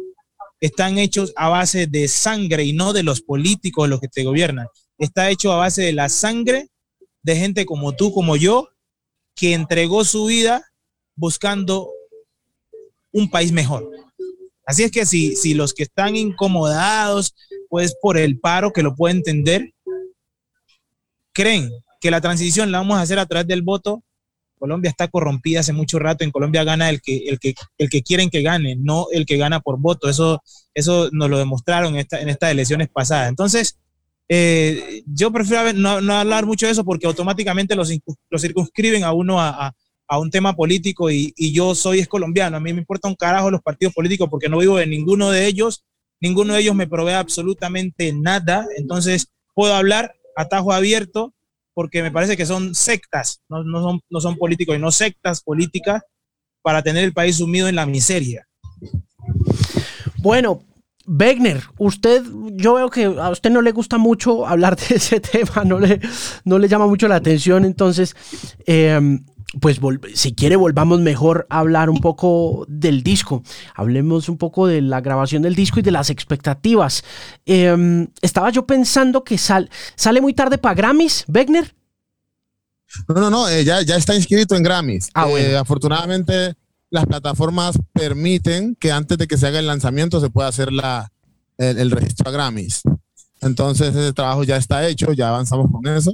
están hechos a base de sangre y no de los políticos los que te gobiernan. Está hecho a base de la sangre de gente como tú, como yo, que entregó su vida buscando un país mejor. Así es que si, si los que están incomodados, pues por el paro, que lo puede entender, creen que la transición la vamos a hacer a través del voto, Colombia está corrompida hace mucho rato. En Colombia gana el que, el que, el que quieren que gane, no el que gana por voto. Eso, eso nos lo demostraron en, esta, en estas elecciones pasadas. Entonces, eh, yo prefiero no, hablar mucho de eso porque automáticamente los, los circunscriben a uno a, un tema político y, yo soy es colombiano. A mí me importa un carajo los partidos políticos porque no vivo en ninguno de ellos ninguno de ellos me provee absolutamente nada, entonces puedo hablar a tajo abierto porque me parece que son sectas, no son políticos, y no sectas políticas para tener el país sumido en la miseria. Bueno, Wegner, usted, yo veo que a usted no le gusta mucho hablar de ese <laughs> tema, no le, no le llama mucho la atención, entonces, eh, pues si quiere volvamos mejor a hablar un poco del disco. Hablemos un poco de la grabación del disco y de las expectativas. Em, estaba yo pensando que sale muy tarde para Grammys, Wegner. No, no, no, eh, ya, ya está inscrito en Grammys. Ah, eh, afortunadamente las plataformas permiten que antes de que se haga el lanzamiento se pueda hacer la, el registro a Grammys. Entonces ese trabajo ya está hecho, ya avanzamos con eso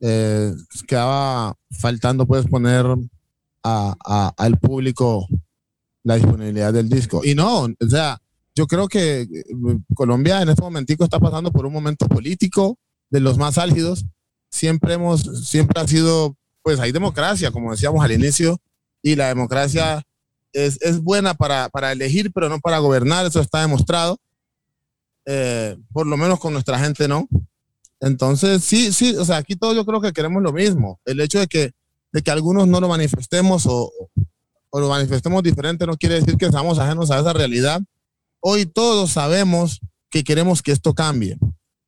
eh, quedaba faltando pues poner a, al público la disponibilidad del disco. Y no, o sea, yo creo que eh, Colombia en este momentico está pasando por un momento político de los más álgidos. Siempre hemos, siempre ha sido, pues hay democracia, como decíamos al inicio, y la democracia es, es buena para, para, elegir, pero no para gobernar, eso está demostrado. Eh, por lo menos con nuestra gente no. Entonces, sí, sí, o sea, aquí todos yo creo que queremos lo mismo. El hecho de que, de que algunos no lo manifestemos o, o lo manifestemos diferente no quiere decir que estamos ajenos a esa realidad. Hoy todos sabemos que queremos que esto cambie.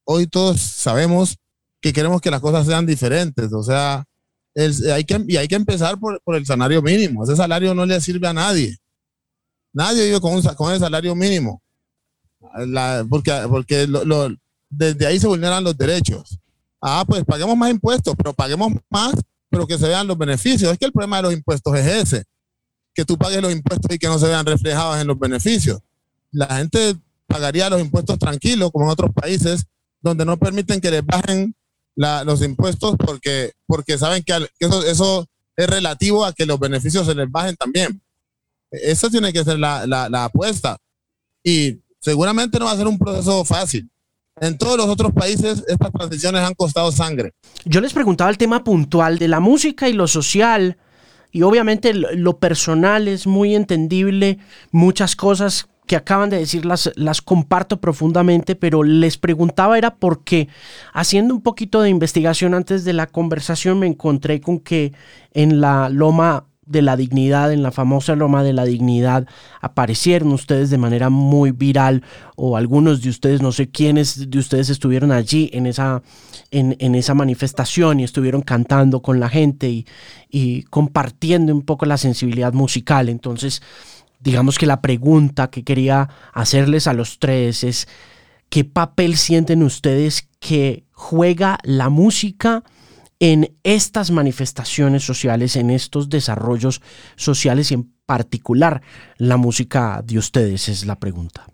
Hoy todos sabemos que queremos que las cosas sean diferentes. O sea, hay que, y hay que empezar por, por, el salario mínimo. Ese salario no le sirve a nadie. Nadie vive con, un, con el salario mínimo. Porque porque desde ahí se vulneran los derechos. Ah, pues paguemos más impuestos, pero paguemos más pero que se vean los beneficios. Es que el problema de los impuestos es ese, que tú pagues los impuestos y que no se vean reflejados en los beneficios. La gente pagaría los impuestos tranquilos, como en otros países, donde no permiten que les bajen los impuestos porque, porque saben que, eso, es relativo a que los beneficios se les bajen también. Esa tiene que ser la, la apuesta. Y seguramente no va a ser un proceso fácil. En todos los otros países estas transiciones han costado sangre. Yo les preguntaba el tema puntual de la música y lo social. Y obviamente lo personal es muy entendible. Muchas cosas que acaban de decir las, las comparto profundamente, pero les preguntaba era porque haciendo un poquito de investigación antes de la conversación me encontré con que en la Loma de la Dignidad, en la famosa Loma de la Dignidad, aparecieron ustedes de manera muy viral o algunos de ustedes, no sé quiénes de ustedes estuvieron allí en esa, en, esa manifestación y estuvieron cantando con la gente y, y compartiendo un poco la sensibilidad musical. Entonces, digamos que la pregunta que quería hacerles a los tres es, ¿qué papel sienten ustedes que juega la música? en estas manifestaciones sociales, en estos desarrollos sociales y en particular la música de ustedes? Es la pregunta.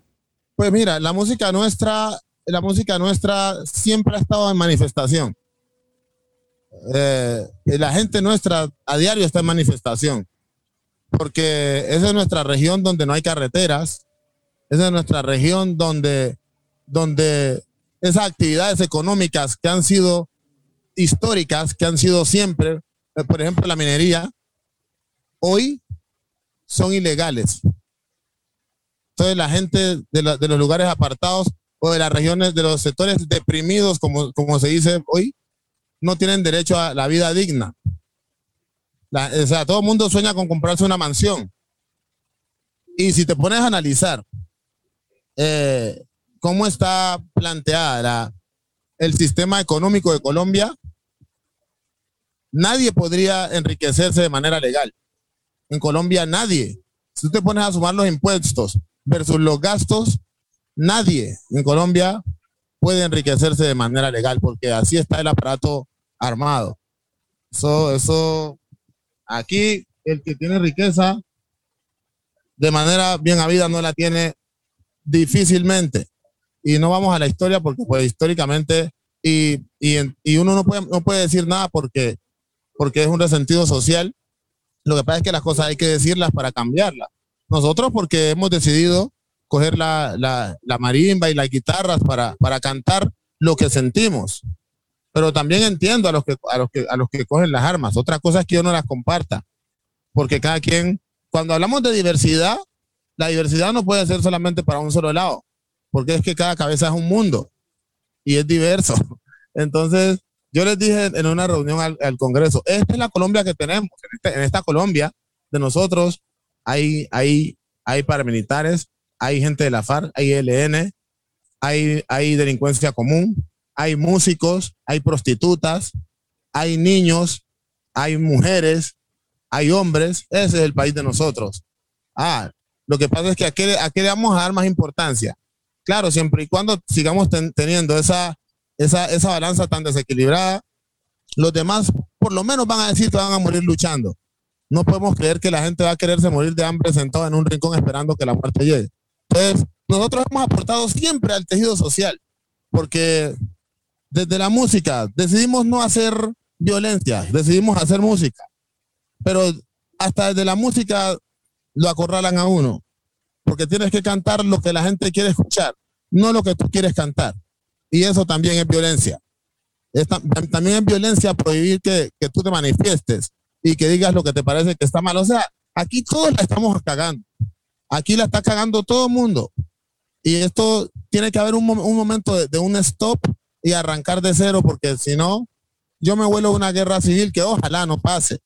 Pues mira, la música nuestra, la música nuestra siempre ha estado en manifestación. Eh, la gente nuestra a diario está en manifestación, porque esa es nuestra región donde no hay carreteras, esa es nuestra región donde, donde esas actividades económicas que han sido históricas que han sido siempre, eh, por ejemplo, la minería, hoy son ilegales. Entonces la gente de, los lugares apartados o de las regiones, de los sectores deprimidos, como, como se dice hoy, no tienen derecho a la vida digna. O sea, todo el mundo sueña con comprarse una mansión. Y si te pones a analizar eh, cómo está planteada el sistema económico de Colombia, nadie podría enriquecerse de manera legal. En Colombia nadie. Si tú te pones a sumar los impuestos versus los gastos, nadie en Colombia puede enriquecerse de manera legal porque así está el aparato armado. Eso, eso, aquí el que tiene riqueza de manera bien habida no la tiene difícilmente. Y no vamos a la historia porque pues históricamente y, y uno no puede, no puede decir nada porque porque es un resentido social. Lo que pasa es que las cosas hay que decirlas para cambiarlas. Nosotros porque hemos decidido coger la, la, marimba y las guitarras para, para cantar lo que sentimos. Pero también entiendo a los, que, a, los que, a los que cogen las armas. Otra cosa es que yo no las comparta. Porque cada quien, cuando hablamos de diversidad, la diversidad no puede ser solamente para un solo lado. Porque es que cada cabeza es un mundo y es diverso. <laughs> Entonces, yo les dije en una reunión al, Congreso, esta es la Colombia que tenemos. Este, en, esta Colombia de nosotros hay, hay, hay paramilitares, hay gente de la FARC, hay ELN, hay, hay delincuencia común, hay músicos, hay prostitutas, hay niños, hay mujeres, hay hombres. Ese es el país de nosotros. Ah, lo que pasa es que a qué, a qué le vamos a dar más importancia. Claro, siempre y cuando sigamos teniendo esa esa, esa balanza tan desequilibrada, los demás por lo menos van a decir que van a morir luchando. No podemos creer que la gente va a quererse morir de hambre sentado en un rincón esperando que la muerte llegue. Entonces, nosotros hemos aportado siempre al tejido social, porque desde la música decidimos no hacer violencia, decidimos hacer música, pero hasta desde la música lo acorralan a uno, porque tienes que cantar lo que la gente quiere escuchar, no lo que tú quieres cantar. Y eso también es violencia. también es violencia prohibir que, tú te manifiestes y que digas lo que te parece que está mal. O sea, aquí todos la estamos cagando. Aquí la está cagando todo el mundo. Y esto tiene que haber un, momento de, un stop y arrancar de cero, porque si no, yo me vuelo a una guerra civil que ojalá no pase.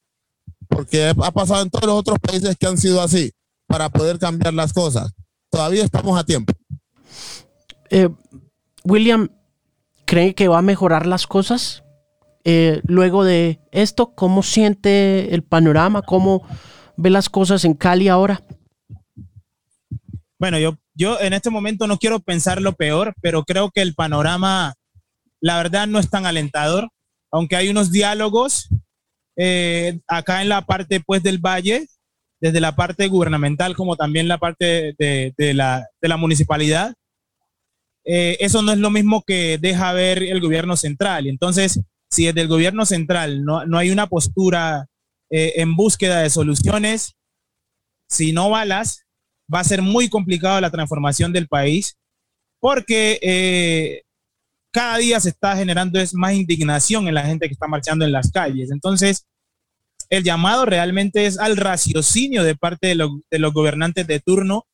Porque ha pasado en todos los otros países que han sido así, para poder cambiar las cosas. Todavía estamos a tiempo. Eh, William, ¿cree que va a mejorar las cosas eh, luego de esto? ¿Cómo siente el panorama? ¿Cómo ve las cosas en Cali ahora? Bueno, yo, yo en este momento no quiero pensar lo peor, pero creo que el panorama, la verdad, no es tan alentador, aunque hay unos diálogos eh, acá en la parte pues del valle, desde la parte gubernamental como también la parte de, la, municipalidad, eh, eso no es lo mismo que deja ver el gobierno central. Entonces, si desde el gobierno central no, no hay una postura eh, en búsqueda de soluciones, si no balas, va a ser muy complicado la transformación del país porque eh, cada día se está generando es más indignación en la gente que está marchando en las calles. Entonces, el llamado realmente es al raciocinio de parte de, de los gobernantes de turno,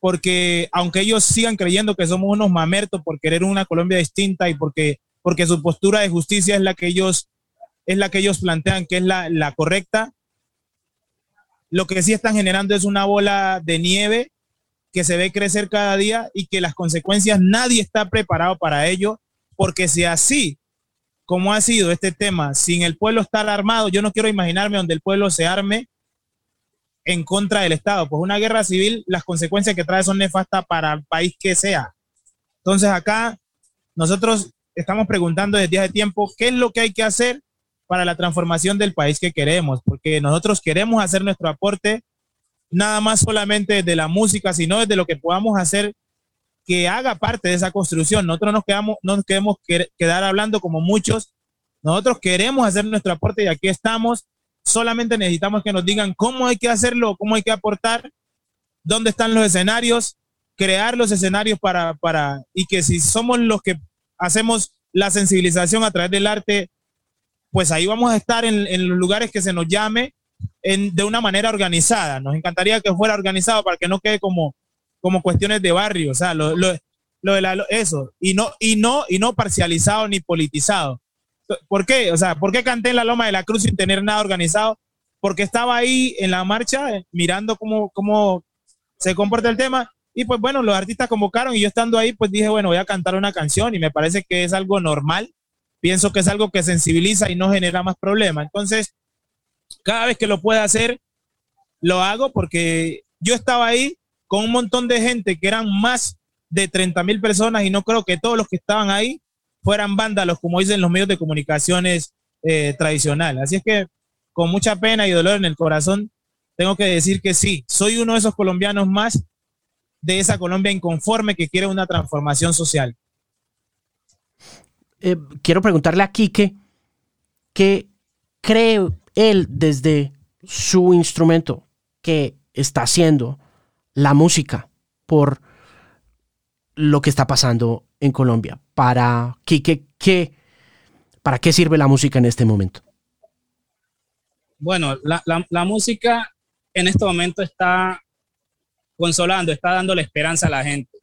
porque aunque ellos sigan creyendo que somos unos mamertos por querer una Colombia distinta y porque, porque su postura de justicia es la que ellos, es la que ellos plantean que es la, la correcta, lo que sí están generando es una bola de nieve que se ve crecer cada día y que las consecuencias nadie está preparado para ello, porque si así como ha sido este tema, sin el pueblo estar armado, yo no quiero imaginarme donde el pueblo se arme en contra del Estado, pues una guerra civil, las consecuencias que trae son nefastas para el país que sea. Entonces acá nosotros estamos preguntando desde hace tiempo qué es lo que hay que hacer para la transformación del país que queremos, porque nosotros queremos hacer nuestro aporte nada más solamente de la música, sino desde lo que podamos hacer que haga parte de esa construcción. Nosotros nos quedamos, no nos queremos quedar hablando como muchos. Nosotros queremos hacer nuestro aporte y aquí estamos. Solamente necesitamos que nos digan cómo hay que hacerlo, cómo hay que aportar, dónde están los escenarios, crear los escenarios para, para, y que si somos los que hacemos la sensibilización a través del arte, pues ahí vamos a estar en, en los lugares que se nos llame de una manera organizada. Nos encantaría que fuera organizado para que no quede como, como cuestiones de barrio, o sea, lo, de eso, y no, y, no, y no parcializado ni politizado. ¿Por qué? O sea, ¿por qué canté en la Loma de la Cruz sin tener nada organizado? Porque estaba ahí en la marcha eh, mirando cómo, cómo se comporta el tema y pues bueno, los artistas convocaron y yo estando ahí pues dije, bueno, voy a cantar una canción y me parece que es algo normal. Pienso que es algo que sensibiliza y no genera más problemas. Entonces, cada vez que lo pueda hacer, lo hago porque yo estaba ahí con un montón de gente que eran más de 30 mil personas y no creo que todos los que estaban ahí fueran vándalos, como dicen los medios de comunicaciones eh, tradicionales. Así es que con mucha pena y dolor en el corazón, tengo que decir que sí, soy uno de esos colombianos más de esa Colombia inconforme que quiere una transformación social. Eh, quiero preguntarle a Quique, ¿qué cree él desde su instrumento que está haciendo la música por lo que está pasando en Colombia. ¿Para qué, para qué sirve la música en este momento? Bueno, la, música en este momento está consolando, está dando la esperanza a la gente.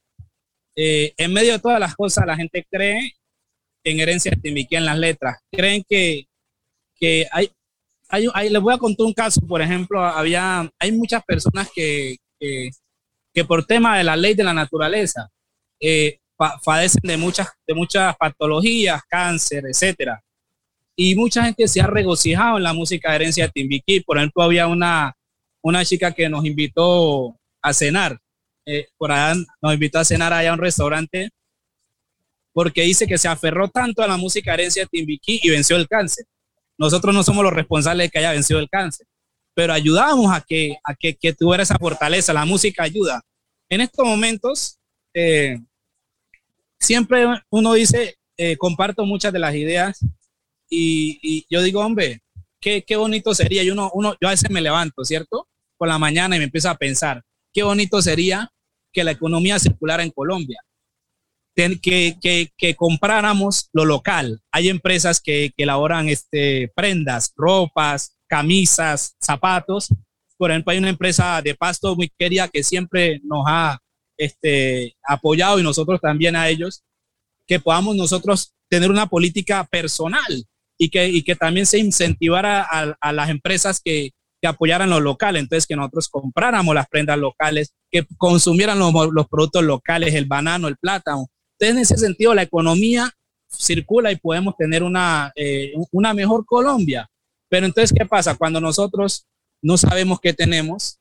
Eh, en medio de todas las cosas, la gente cree en herencia de en las letras. Creen que, que hay, les voy a contar un caso, por ejemplo, había, hay muchas personas que, que, por tema de la ley de la naturaleza eh, padecen de muchas, de muchas patologías, cáncer, etcétera. Y mucha gente se ha regocijado en la música de herencia de Timbiquí. Por ejemplo, había una, una chica que nos invitó a cenar. Eh, por allá nos invitó a cenar allá a un restaurante porque dice que se aferró tanto a la música de herencia de Timbiquí y venció el cáncer. Nosotros no somos los responsables de que haya vencido el cáncer, pero ayudamos a que, a que, tuviera esa fortaleza. La música ayuda. En estos momentos, eh, siempre uno dice, eh, comparto muchas de las ideas y, yo digo, hombre, qué, qué bonito sería. Y uno, uno, yo a veces me levanto, ¿cierto? Por la mañana y me empiezo a pensar, qué bonito sería que la economía circulara en Colombia que, que, compráramos lo local. Hay empresas que, que elaboran este, prendas, ropas, camisas, zapatos. Por ejemplo, hay una empresa de pasto muy querida que siempre nos ha este, apoyado y nosotros también a ellos, que podamos nosotros tener una política personal y que, y que también se incentivara a, a las empresas que, que apoyaran lo local, entonces que nosotros compráramos las prendas locales, que consumieran los, los, productos locales, el banano, el plátano, entonces, en ese sentido, la economía circula y podemos tener una, eh, una mejor Colombia. Pero entonces, ¿qué pasa? Cuando nosotros no sabemos qué tenemos,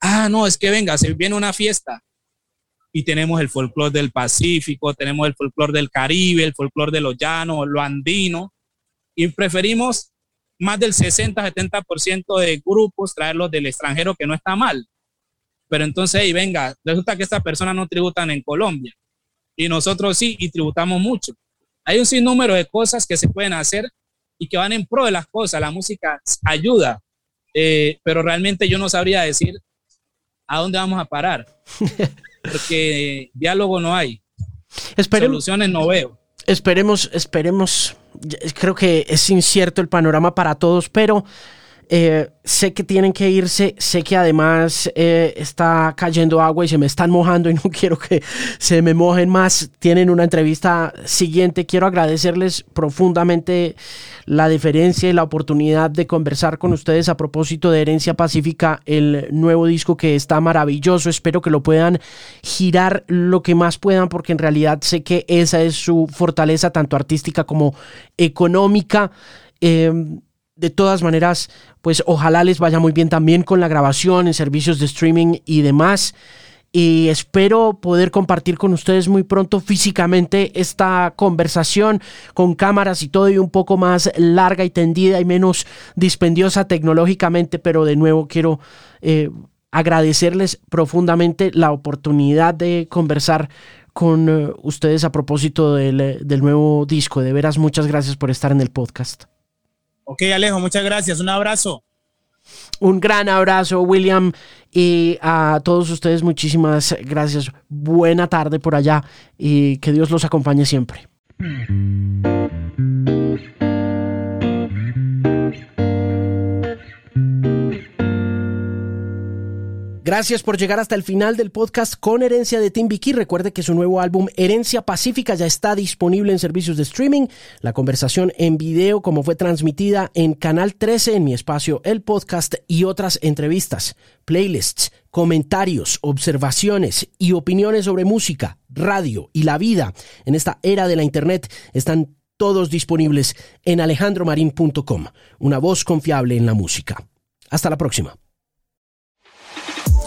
ah, no, es que venga, se viene una fiesta y tenemos el folclore del Pacífico, tenemos el folclore del Caribe, el folclore de los llanos, lo andino, y preferimos más del 60-70% de grupos, traerlos del extranjero, que no está mal. Pero entonces, y venga, resulta que estas personas no tributan en Colombia y nosotros sí, y tributamos mucho. Hay un sinnúmero de cosas que se pueden hacer y que van en pro de las cosas. La música ayuda, eh, pero realmente yo no sabría decir a dónde vamos a parar, <laughs> porque diálogo no hay. Soluciones no veo. Esperemos, esperemos. Creo que es incierto el panorama para todos, pero eh, sé que tienen que irse, sé que además eh, está cayendo agua y se me están mojando y no <laughs> quiero que se me mojen más. Tienen una entrevista siguiente. Quiero agradecerles profundamente la diferencia y la oportunidad de conversar con ustedes a propósito de Herencia Pacífica, el nuevo disco que está maravilloso. Espero que lo puedan girar lo que más puedan porque en realidad sé que esa es su fortaleza tanto artística como económica. Eh, de todas maneras, pues ojalá les vaya muy bien también con la grabación en servicios de streaming y demás. Y espero poder compartir con ustedes muy pronto físicamente esta conversación con cámaras y todo y un poco más larga y tendida y menos dispendiosa tecnológicamente, pero de nuevo quiero eh, agradecerles profundamente la oportunidad de conversar con eh, ustedes a propósito del, del nuevo disco. De veras, muchas gracias por estar en el podcast. Ok, Alejo, muchas gracias. Un abrazo. Un gran abrazo, William, y a todos ustedes muchísimas gracias. Buena tarde por allá y que Dios los acompañe siempre. Gracias por llegar hasta el final del podcast con Herencia de Vicky. Recuerde que su nuevo álbum Herencia Pacífica ya está disponible en servicios de streaming. La conversación en video como fue transmitida en Canal 13 en mi espacio El Podcast y otras entrevistas, playlists, comentarios, observaciones y opiniones sobre música, radio y la vida en esta era de la Internet están todos disponibles en alejandromarin.com, una voz confiable en la música. Hasta la próxima.